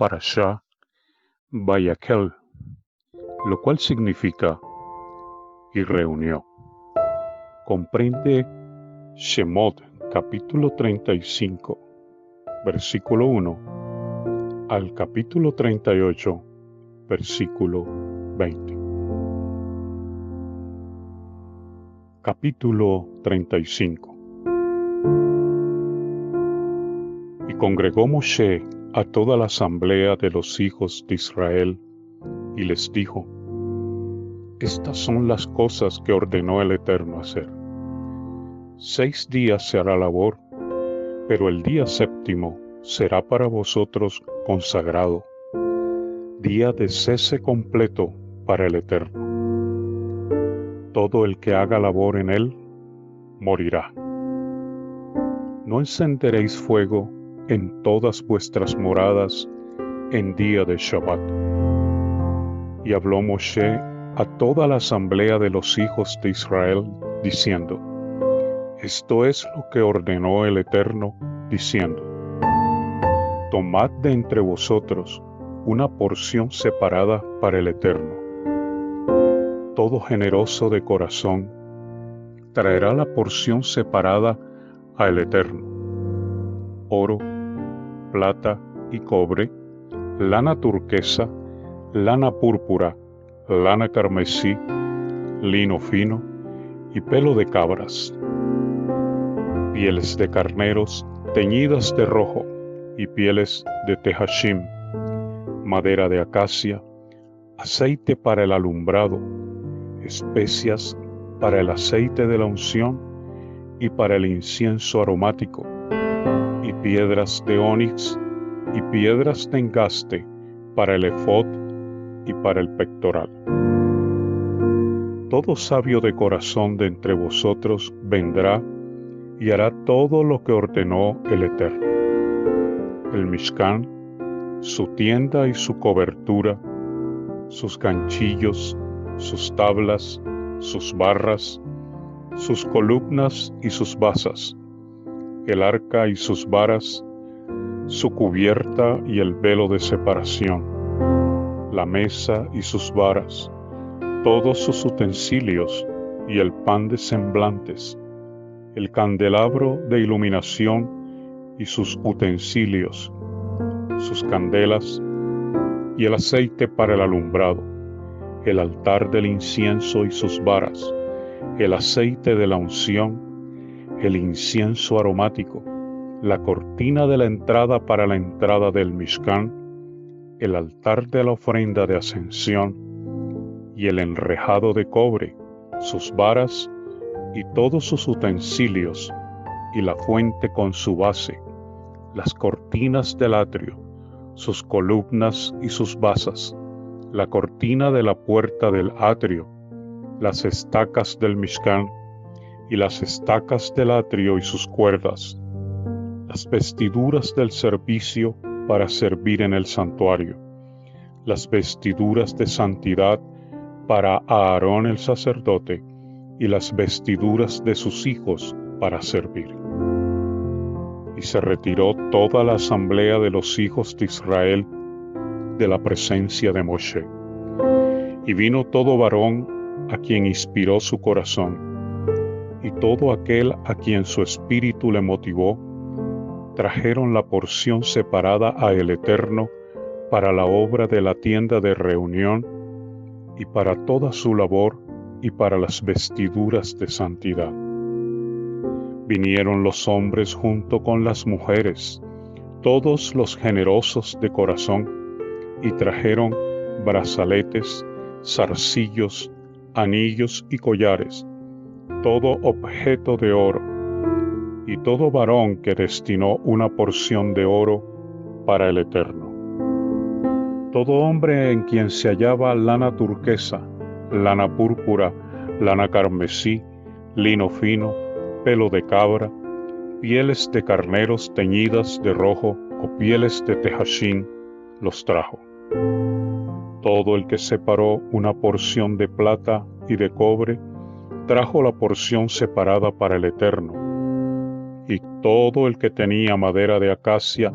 para Bayakel, lo cual significa y reunió. Comprende Shemot capítulo 35, versículo 1 al capítulo 38, versículo 20. Capítulo 35 Y congregó Moshe a toda la asamblea de los hijos de Israel y les dijo, Estas son las cosas que ordenó el Eterno hacer. Seis días se hará labor, pero el día séptimo será para vosotros consagrado, día de cese completo para el Eterno. Todo el que haga labor en él, morirá. No encenderéis fuego en todas vuestras moradas en día de Shabbat. Y habló Moshe a toda la asamblea de los hijos de Israel, diciendo, Esto es lo que ordenó el Eterno, diciendo, Tomad de entre vosotros una porción separada para el Eterno. Todo generoso de corazón traerá la porción separada al Eterno. Oro, plata y cobre, lana turquesa, lana púrpura, lana carmesí, lino fino y pelo de cabras, pieles de carneros teñidas de rojo y pieles de tejashim, madera de acacia, aceite para el alumbrado, especias para el aceite de la unción y para el incienso aromático, piedras de onix y piedras de engaste para el efod y para el pectoral. Todo sabio de corazón de entre vosotros vendrá y hará todo lo que ordenó el Eterno. El Mishkan, su tienda y su cobertura, sus ganchillos, sus tablas, sus barras, sus columnas y sus basas, el arca y sus varas, su cubierta y el velo de separación, la mesa y sus varas, todos sus utensilios y el pan de semblantes, el candelabro de iluminación y sus utensilios, sus candelas y el aceite para el alumbrado, el altar del incienso y sus varas, el aceite de la unción el incienso aromático, la cortina de la entrada para la entrada del Mishkan, el altar de la ofrenda de ascensión y el enrejado de cobre, sus varas y todos sus utensilios y la fuente con su base, las cortinas del atrio, sus columnas y sus basas, la cortina de la puerta del atrio, las estacas del Mishkan, y las estacas del atrio y sus cuerdas, las vestiduras del servicio para servir en el santuario, las vestiduras de santidad para Aarón el sacerdote y las vestiduras de sus hijos para servir. Y se retiró toda la asamblea de los hijos de Israel de la presencia de Moshe. Y vino todo varón a quien inspiró su corazón todo aquel a quien su espíritu le motivó, trajeron la porción separada a el Eterno para la obra de la tienda de reunión y para toda su labor y para las vestiduras de santidad. Vinieron los hombres junto con las mujeres, todos los generosos de corazón, y trajeron brazaletes, zarcillos, anillos y collares, todo objeto de oro, y todo varón que destinó una porción de oro para el Eterno. Todo hombre en quien se hallaba lana turquesa, lana púrpura, lana carmesí, lino fino, pelo de cabra, pieles de carneros teñidas de rojo o pieles de tejashín, los trajo. Todo el que separó una porción de plata y de cobre, trajo la porción separada para el Eterno. Y todo el que tenía madera de acacia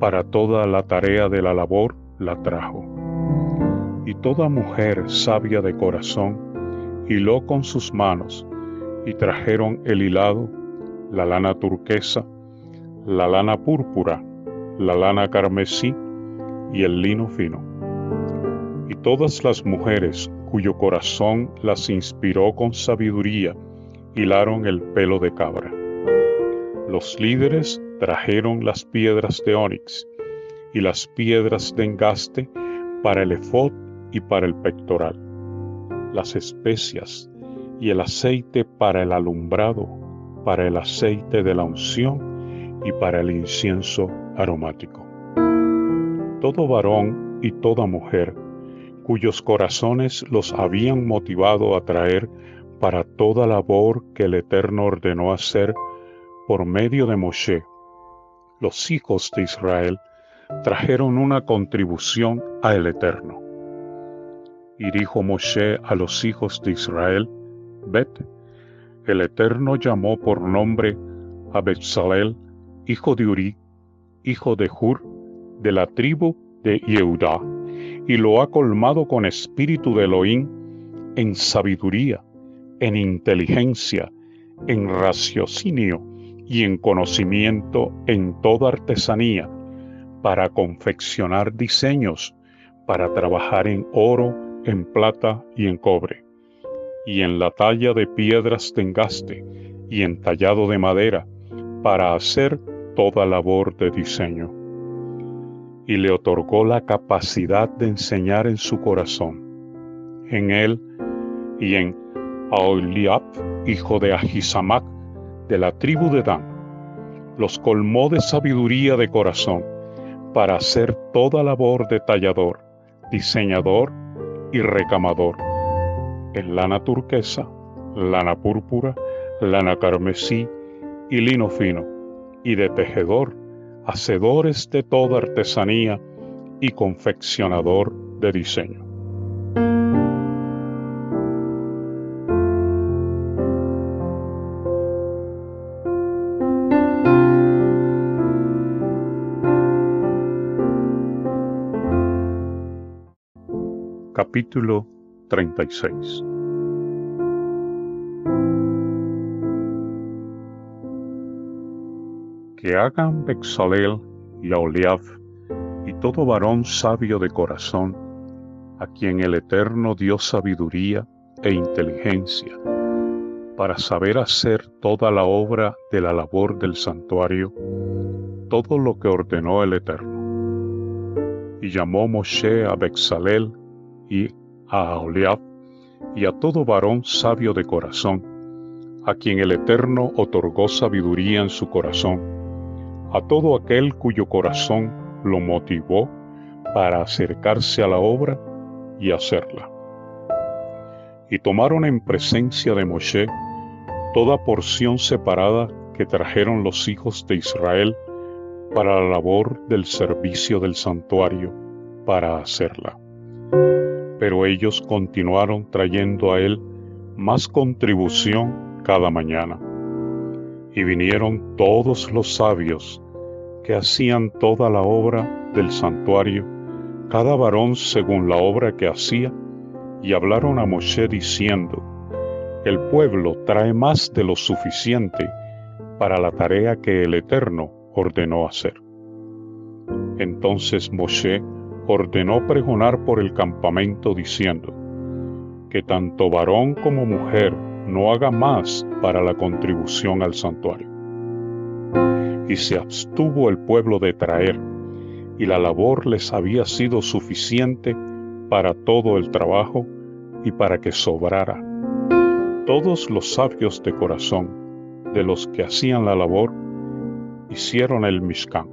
para toda la tarea de la labor la trajo. Y toda mujer sabia de corazón hiló con sus manos y trajeron el hilado, la lana turquesa, la lana púrpura, la lana carmesí y el lino fino. Y todas las mujeres cuyo corazón las inspiró con sabiduría, hilaron el pelo de cabra. Los líderes trajeron las piedras de ónix y las piedras de engaste para el efod y para el pectoral, las especias y el aceite para el alumbrado, para el aceite de la unción y para el incienso aromático. Todo varón y toda mujer cuyos corazones los habían motivado a traer para toda labor que el Eterno ordenó hacer por medio de Moshe, los hijos de Israel trajeron una contribución a el Eterno. Y dijo Moshe a los hijos de Israel, Ved, el Eterno llamó por nombre a Betzalel, hijo de Uri, hijo de Hur, de la tribu de Yehudá, y lo ha colmado con espíritu de Elohim en sabiduría, en inteligencia, en raciocinio y en conocimiento en toda artesanía, para confeccionar diseños, para trabajar en oro, en plata y en cobre, y en la talla de piedras de engaste y en tallado de madera, para hacer toda labor de diseño y le otorgó la capacidad de enseñar en su corazón. En él y en Aoliab, hijo de Ahisamac, de la tribu de Dan, los colmó de sabiduría de corazón para hacer toda labor de tallador, diseñador y recamador, en lana turquesa, lana púrpura, lana carmesí y lino fino, y de tejedor hacedores de toda artesanía y confeccionador de diseño. Capítulo 36 hagan Bexalel y Aholiab y todo varón sabio de corazón, a quien el Eterno dio sabiduría e inteligencia, para saber hacer toda la obra de la labor del santuario, todo lo que ordenó el Eterno. Y llamó Moshe a Bexalel y a Aholiab y a todo varón sabio de corazón, a quien el Eterno otorgó sabiduría en su corazón a todo aquel cuyo corazón lo motivó para acercarse a la obra y hacerla. Y tomaron en presencia de Moshe toda porción separada que trajeron los hijos de Israel para la labor del servicio del santuario, para hacerla. Pero ellos continuaron trayendo a él más contribución cada mañana. Y vinieron todos los sabios que hacían toda la obra del santuario, cada varón según la obra que hacía, y hablaron a Moshe diciendo, el pueblo trae más de lo suficiente para la tarea que el Eterno ordenó hacer. Entonces Moshe ordenó pregonar por el campamento diciendo, que tanto varón como mujer no haga más para la contribución al santuario y se abstuvo el pueblo de traer, y la labor les había sido suficiente para todo el trabajo y para que sobrara. Todos los sabios de corazón, de los que hacían la labor, hicieron el Mishkan.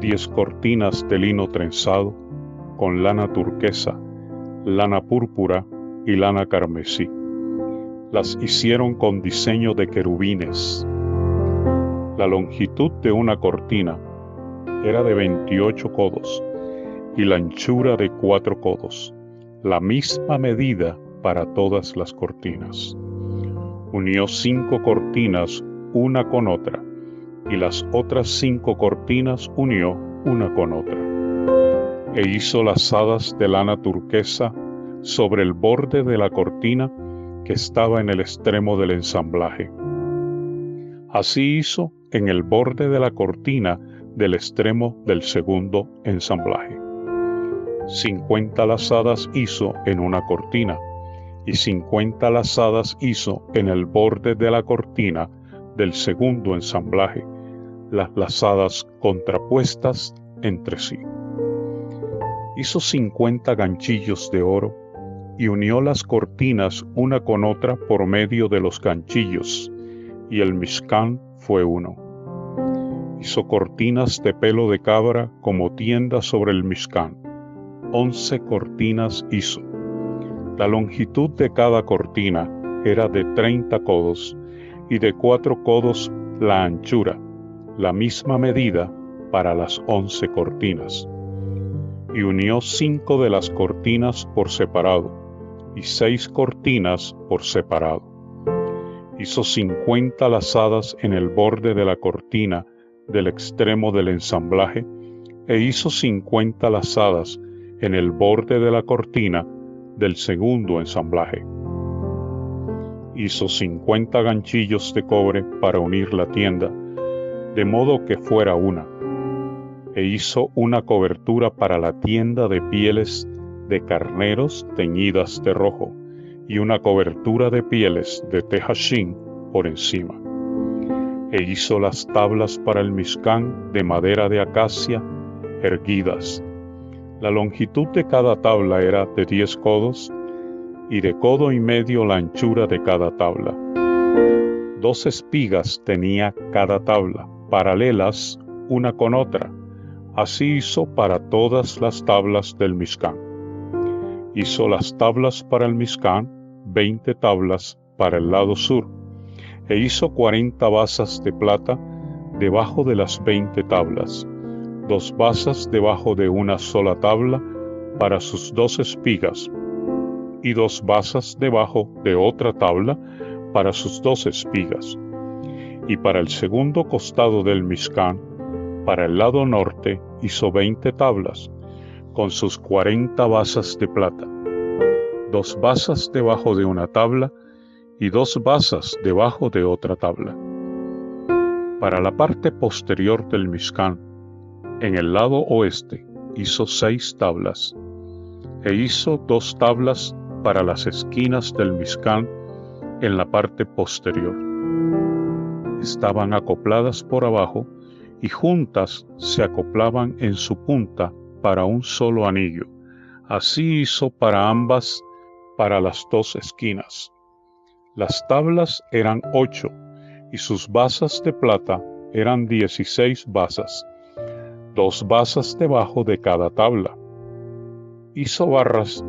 Diez cortinas de lino trenzado, con lana turquesa, lana púrpura y lana carmesí. Las hicieron con diseño de querubines, la longitud de una cortina era de 28 codos y la anchura de cuatro codos, la misma medida para todas las cortinas. Unió cinco cortinas una con otra y las otras cinco cortinas unió una con otra. E hizo lazadas de lana turquesa sobre el borde de la cortina que estaba en el extremo del ensamblaje. Así hizo en el borde de la cortina del extremo del segundo ensamblaje. Cincuenta lazadas hizo en una cortina y cincuenta lazadas hizo en el borde de la cortina del segundo ensamblaje, las lazadas contrapuestas entre sí. Hizo cincuenta ganchillos de oro y unió las cortinas una con otra por medio de los ganchillos, y el Mishkan fue uno. Hizo cortinas de pelo de cabra como tienda sobre el Mishkan. Once cortinas hizo. La longitud de cada cortina era de treinta codos, y de cuatro codos la anchura, la misma medida para las once cortinas. Y unió cinco de las cortinas por separado, y seis cortinas por separado hizo cincuenta lazadas en el borde de la cortina del extremo del ensamblaje e hizo cincuenta lazadas en el borde de la cortina del segundo ensamblaje. Hizo cincuenta ganchillos de cobre para unir la tienda, de modo que fuera una, e hizo una cobertura para la tienda de pieles de carneros teñidas de rojo, y una cobertura de pieles de tejashín por encima. E hizo las tablas para el miscán de madera de acacia erguidas. La longitud de cada tabla era de diez codos y de codo y medio la anchura de cada tabla. Dos espigas tenía cada tabla, paralelas una con otra. Así hizo para todas las tablas del miscán hizo las tablas para el Mizcán, veinte tablas para el lado sur, e hizo cuarenta basas de plata debajo de las veinte tablas, dos basas debajo de una sola tabla para sus dos espigas, y dos basas debajo de otra tabla para sus dos espigas. Y para el segundo costado del Mizcán, para el lado norte, hizo veinte tablas, con sus cuarenta basas de plata, dos basas debajo de una tabla y dos basas debajo de otra tabla. Para la parte posterior del Mishkan, en el lado oeste, hizo seis tablas, e hizo dos tablas para las esquinas del Mishkan en la parte posterior. Estaban acopladas por abajo y juntas se acoplaban en su punta para un solo anillo. Así hizo para ambas, para las dos esquinas. Las tablas eran ocho y sus basas de plata eran dieciséis basas, dos basas debajo de cada tabla. Hizo barras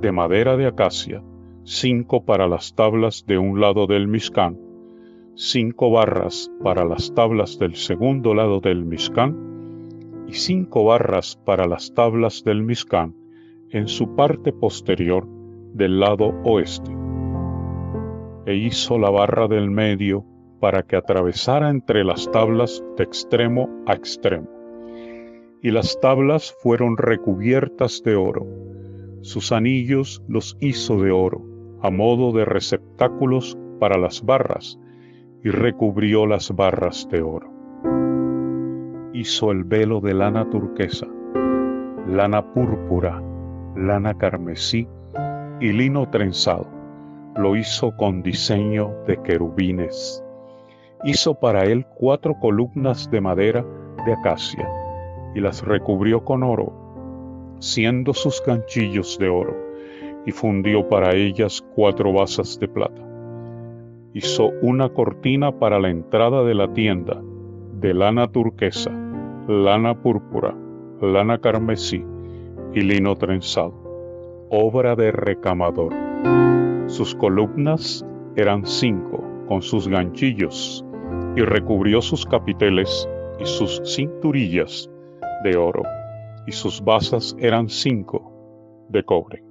de madera de acacia, cinco para las tablas de un lado del Mishkan, cinco barras para las tablas del segundo lado del Mishkan, y cinco barras para las tablas del Mishkan en su parte posterior del lado oeste. E hizo la barra del medio para que atravesara entre las tablas de extremo a extremo. Y las tablas fueron recubiertas de oro. Sus anillos los hizo de oro, a modo de receptáculos para las barras, y recubrió las barras de oro hizo el velo de lana turquesa, lana púrpura, lana carmesí y lino trenzado. Lo hizo con diseño de querubines. Hizo para él cuatro columnas de madera de acacia y las recubrió con oro, siendo sus ganchillos de oro, y fundió para ellas cuatro basas de plata. Hizo una cortina para la entrada de la tienda de lana turquesa lana púrpura, lana carmesí y lino trenzado, obra de recamador. Sus columnas eran cinco, con sus ganchillos, y recubrió sus capiteles y sus cinturillas de oro, y sus basas eran cinco de cobre.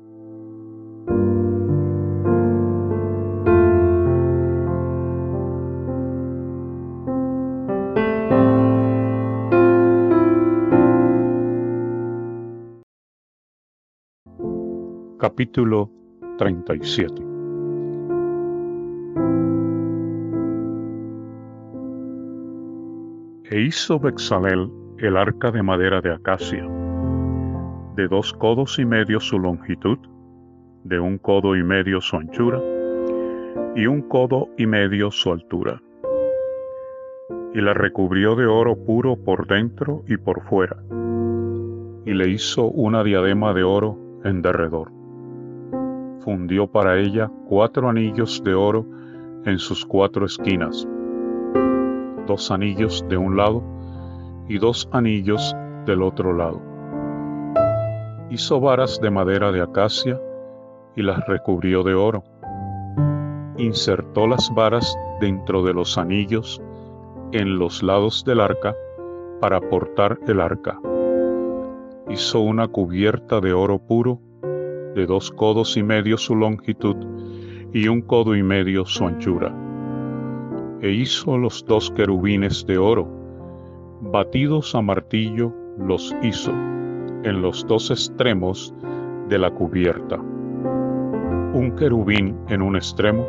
Capítulo 37 E hizo Bexalel el arca de madera de acacia, de dos codos y medio su longitud, de un codo y medio su anchura, y un codo y medio su altura. Y la recubrió de oro puro por dentro y por fuera, y le hizo una diadema de oro en derredor. Fundió para ella cuatro anillos de oro en sus cuatro esquinas, dos anillos de un lado y dos anillos del otro lado. Hizo varas de madera de acacia y las recubrió de oro. Insertó las varas dentro de los anillos en los lados del arca para portar el arca. Hizo una cubierta de oro puro, de dos codos y medio su longitud y un codo y medio su anchura. E hizo los dos querubines de oro, batidos a martillo los hizo en los dos extremos de la cubierta. Un querubín en un extremo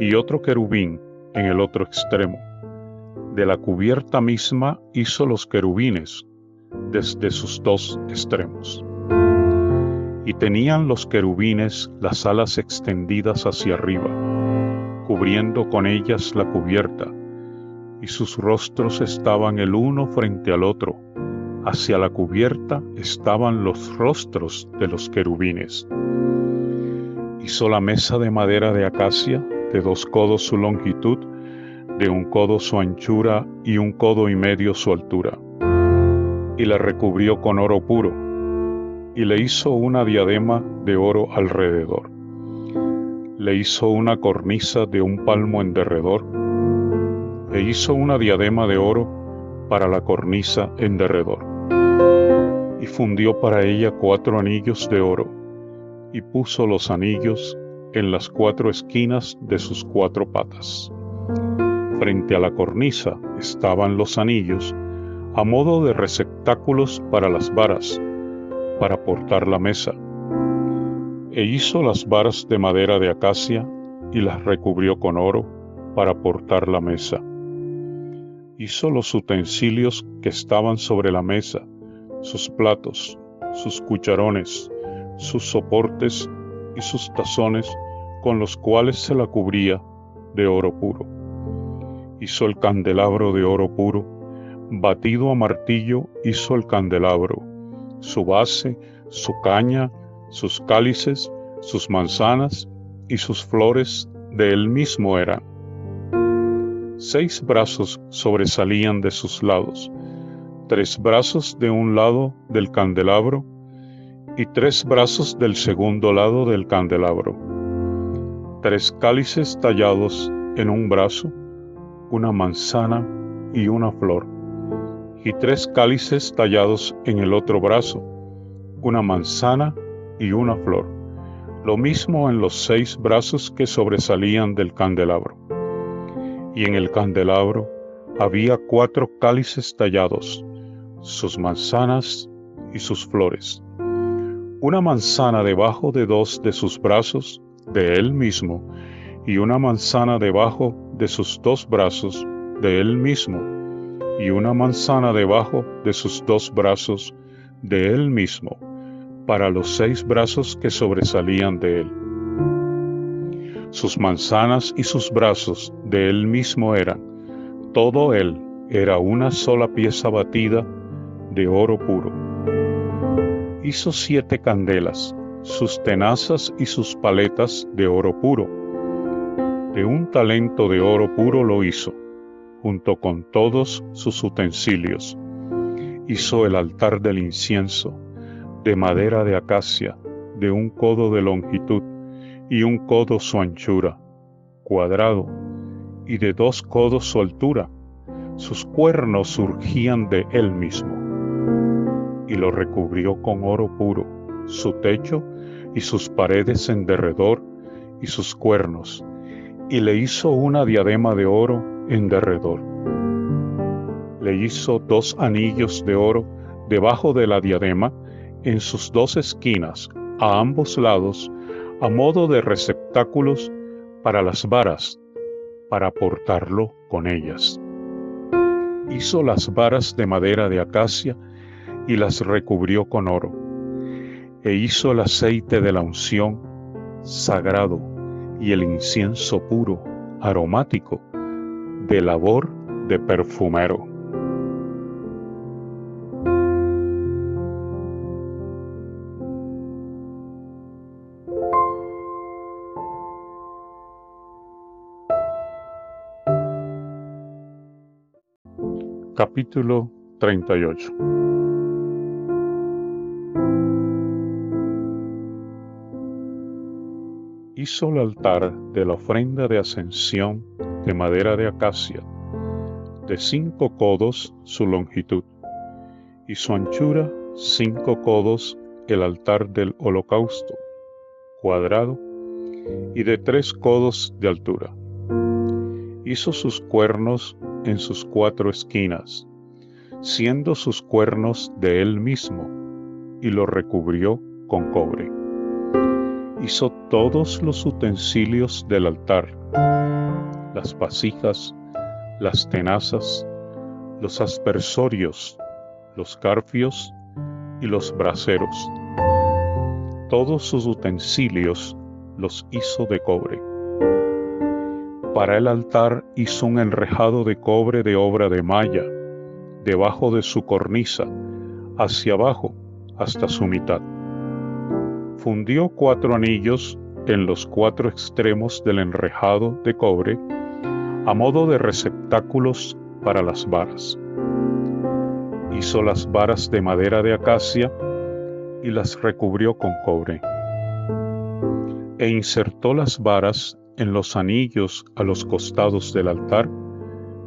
y otro querubín en el otro extremo. De la cubierta misma hizo los querubines desde sus dos extremos. Y tenían los querubines las alas extendidas hacia arriba, cubriendo con ellas la cubierta y sus rostros estaban el uno frente al otro. Hacia la cubierta estaban los rostros de los querubines. Hizo la mesa de madera de acacia, de dos codos su longitud, de un codo su anchura y un codo y medio su altura. Y la recubrió con oro puro, y le hizo una diadema de oro alrededor. Le hizo una cornisa de un palmo en derredor e hizo una diadema de oro para la cornisa en derredor. Y fundió para ella cuatro anillos de oro, y puso los anillos en las cuatro esquinas de sus cuatro patas. Frente a la cornisa estaban los anillos, a modo de receptáculos para las varas, para portar la mesa. E hizo las varas de madera de acacia y las recubrió con oro para portar la mesa hizo los utensilios que estaban sobre la mesa, sus platos, sus cucharones, sus soportes y sus tazones con los cuales se la cubría de oro puro. Hizo el candelabro de oro puro, batido a martillo hizo el candelabro, su base, su caña, sus cálices, sus manzanas y sus flores de él mismo eran Seis brazos sobresalían de sus lados, tres brazos de un lado del candelabro y tres brazos del segundo lado del candelabro. Tres cálices tallados en un brazo, una manzana y una flor, y tres cálices tallados en el otro brazo, una manzana y una flor, lo mismo en los seis brazos que sobresalían del candelabro y en el candelabro había cuatro cálices tallados, sus manzanas y sus flores. Una manzana debajo de dos de sus brazos de él mismo, y una manzana debajo de sus dos brazos de él mismo, y una manzana debajo de sus dos brazos de él mismo, para los seis brazos que sobresalían de él sus manzanas y sus brazos de él mismo eran. Todo él era una sola pieza batida de oro puro. Hizo siete candelas, sus tenazas y sus paletas de oro puro. De un talento de oro puro lo hizo, junto con todos sus utensilios. Hizo el altar del incienso, de madera de acacia, de un codo de longitud y un codo su anchura, cuadrado, y de dos codos su altura. Sus cuernos surgían de él mismo, y lo recubrió con oro puro, su techo y sus paredes en derredor y sus cuernos, y le hizo una diadema de oro en derredor. Le hizo dos anillos de oro debajo de la diadema en sus dos esquinas a ambos lados a modo de receptáculos para las varas, para portarlo con ellas. Hizo las varas de madera de acacia y las recubrió con oro, e hizo el aceite de la unción sagrado y el incienso puro, aromático, de labor de perfumero. Capítulo 38 Hizo el altar de la ofrenda de ascensión de madera de acacia, de cinco codos su longitud, y su anchura cinco codos el altar del holocausto, cuadrado, y de tres codos de altura. Hizo sus cuernos en sus cuatro esquinas, siendo sus cuernos de él mismo, y lo recubrió con cobre. Hizo todos los utensilios del altar, las vasijas, las tenazas, los aspersorios, los carfios y los braseros. Todos sus utensilios los hizo de cobre para el altar hizo un enrejado de cobre de obra de malla, debajo de su cornisa, hacia abajo, hasta su mitad. Fundió cuatro anillos en los cuatro extremos del enrejado de cobre, a modo de receptáculos para las varas. Hizo las varas de madera de acacia y las recubrió con cobre. E insertó las varas en los anillos a los costados del altar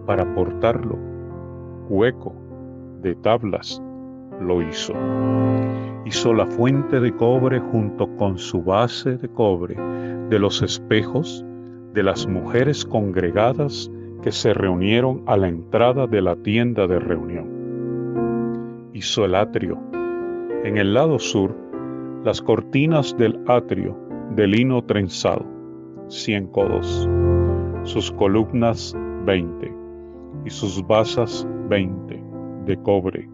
para portarlo. Hueco de tablas lo hizo. Hizo la fuente de cobre junto con su base de cobre de los espejos de las mujeres congregadas que se reunieron a la entrada de la tienda de reunión. Hizo el atrio. En el lado sur, las cortinas del atrio de lino trenzado cien codos, sus columnas veinte, y sus basas veinte, de cobre.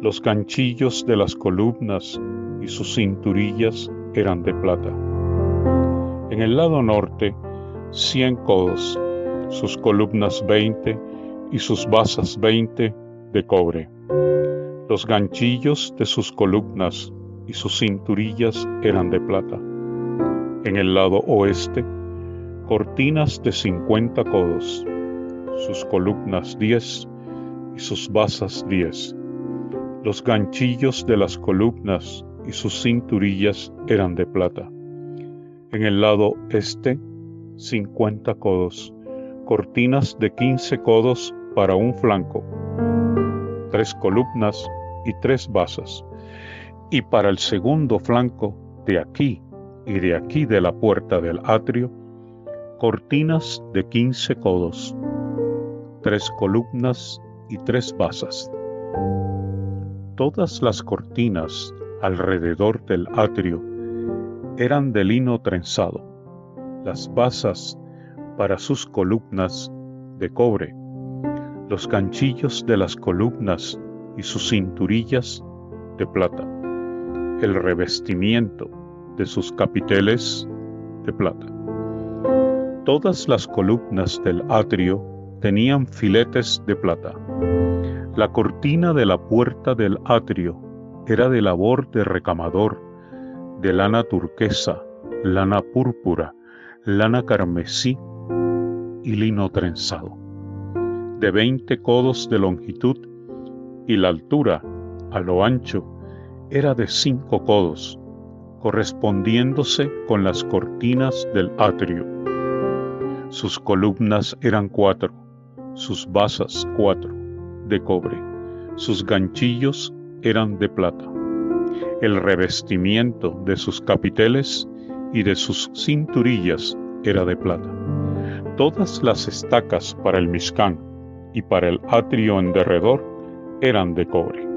Los ganchillos de las columnas y sus cinturillas eran de plata. En el lado norte, cien codos, sus columnas veinte y sus basas veinte de cobre. Los ganchillos de sus columnas y sus cinturillas eran de plata. En el lado oeste, cortinas de cincuenta codos, sus columnas diez y sus basas diez. Los ganchillos de las columnas y sus cinturillas eran de plata. En el lado este, cincuenta codos, cortinas de quince codos para un flanco, tres columnas y tres basas. Y para el segundo flanco, de aquí y de aquí de la puerta del atrio, cortinas de quince codos, tres columnas y tres basas. Todas las cortinas alrededor del atrio eran de lino trenzado, las basas para sus columnas de cobre, los ganchillos de las columnas y sus cinturillas de plata, el revestimiento de sus capiteles de plata. Todas las columnas del atrio tenían filetes de plata. La cortina de la puerta del atrio era de labor de recamador, de lana turquesa, lana púrpura, lana carmesí y lino trenzado, de veinte codos de longitud, y la altura, a lo ancho, era de cinco codos, correspondiéndose con las cortinas del atrio sus columnas eran cuatro, sus basas cuatro, de cobre, sus ganchillos eran de plata. El revestimiento de sus capiteles y de sus cinturillas era de plata. Todas las estacas para el miscán y para el atrio en derredor eran de cobre.